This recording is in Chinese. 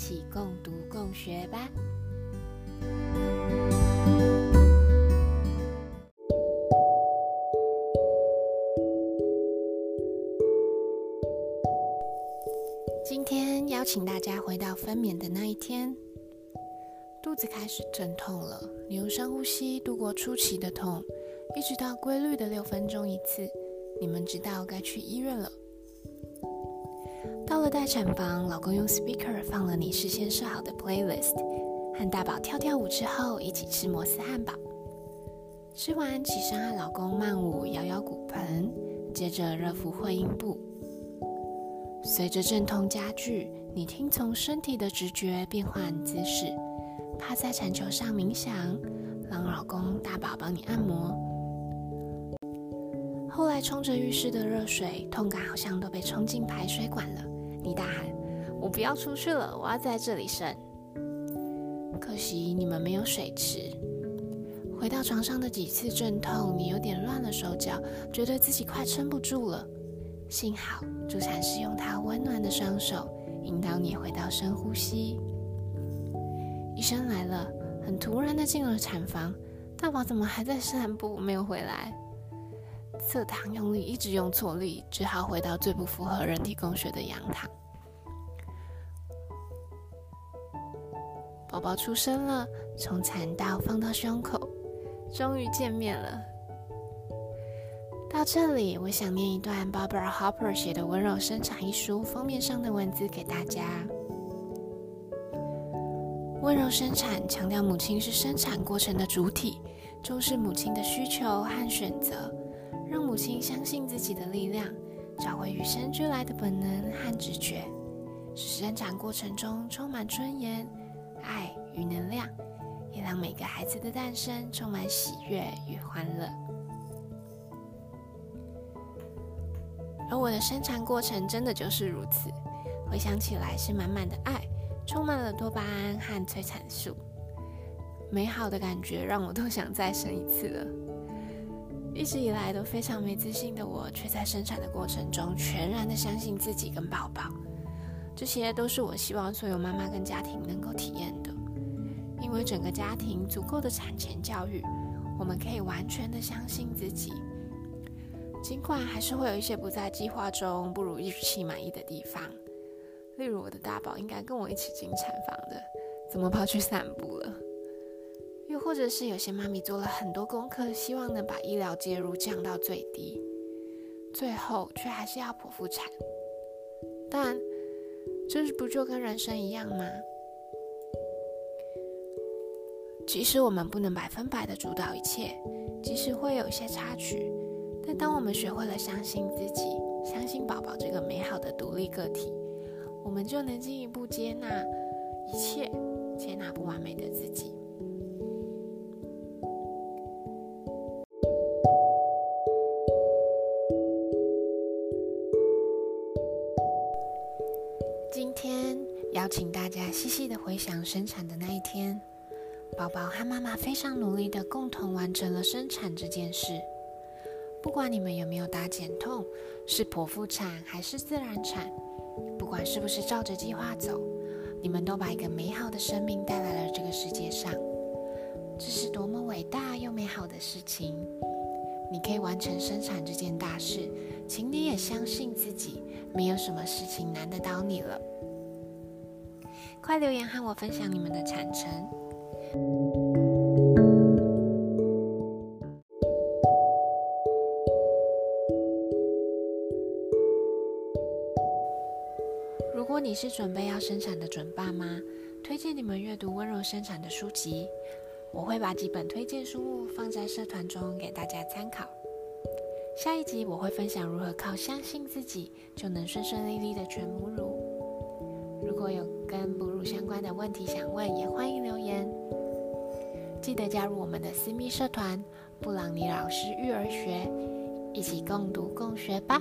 一起共读共学吧。今天邀请大家回到分娩的那一天，肚子开始阵痛了，你用深呼吸度过初期的痛，一直到规律的六分钟一次，你们知道该去医院了。到了待产房，老公用 speaker 放了你事先设好的 playlist，和大宝跳跳舞之后，一起吃摩斯汉堡。吃完，起身和老公慢舞，摇摇骨盆，接着热敷会阴部。随着阵痛加剧，你听从身体的直觉变换姿势，趴在产球上冥想，让老公大宝帮你按摩。后来冲着浴室的热水，痛感好像都被冲进排水管了。你大喊：“我不要出去了，我要在这里生。”可惜你们没有水池。回到床上的几次阵痛，你有点乱了手脚，觉得自己快撑不住了。幸好助产士用他温暖的双手引导你回到深呼吸。医生来了，很突然的进了产房。大宝怎么还在散步，没有回来？侧躺用力，一直用错力，只好回到最不符合人体工学的仰躺。宝宝出生了，从产道放到胸口，终于见面了。到这里，我想念一段 Barbara Hopper 写的《温柔生产》一书封面上的文字给大家。温柔生产强调母亲是生产过程的主体，重视母亲的需求和选择。让母亲相信自己的力量，找回与生俱来的本能和直觉，使生产过程中充满尊严、爱与能量，也让每个孩子的诞生充满喜悦与欢乐。而我的生产过程真的就是如此，回想起来是满满的爱，充满了多巴胺和催产素，美好的感觉让我都想再生一次了。一直以来都非常没自信的我，却在生产的过程中全然的相信自己跟宝宝。这些都是我希望所有妈妈跟家庭能够体验的，因为整个家庭足够的产前教育，我们可以完全的相信自己。尽管还是会有一些不在计划中、不如预期满意的地方，例如我的大宝应该跟我一起进产房的，怎么跑去散步了？或者是有些妈咪做了很多功课，希望能把医疗介入降到最低，最后却还是要剖腹产。但这不就跟人生一样吗？即使我们不能百分百的主导一切，即使会有一些插曲，但当我们学会了相信自己，相信宝宝这个美好的独立个体，我们就能进一步接纳一切，接纳不完美的自己。今天邀请大家细细的回想生产的那一天，宝宝和妈妈非常努力的共同完成了生产这件事。不管你们有没有打减痛，是剖腹产还是自然产，不管是不是照着计划走，你们都把一个美好的生命带来了这个世界上。这是多么伟大又美好的事情！你可以完成生产这件大事，请你也相信自己，没有什么事情难得倒你了。快留言和我分享你们的产程。如果你是准备要生产的准爸妈，推荐你们阅读《温柔生产》的书籍。我会把几本推荐书目放在社团中给大家参考。下一集我会分享如何靠相信自己就能顺顺利利的全母乳。如果有跟哺乳相关的问题想问，也欢迎留言。记得加入我们的私密社团布朗尼老师育儿学，一起共读共学吧。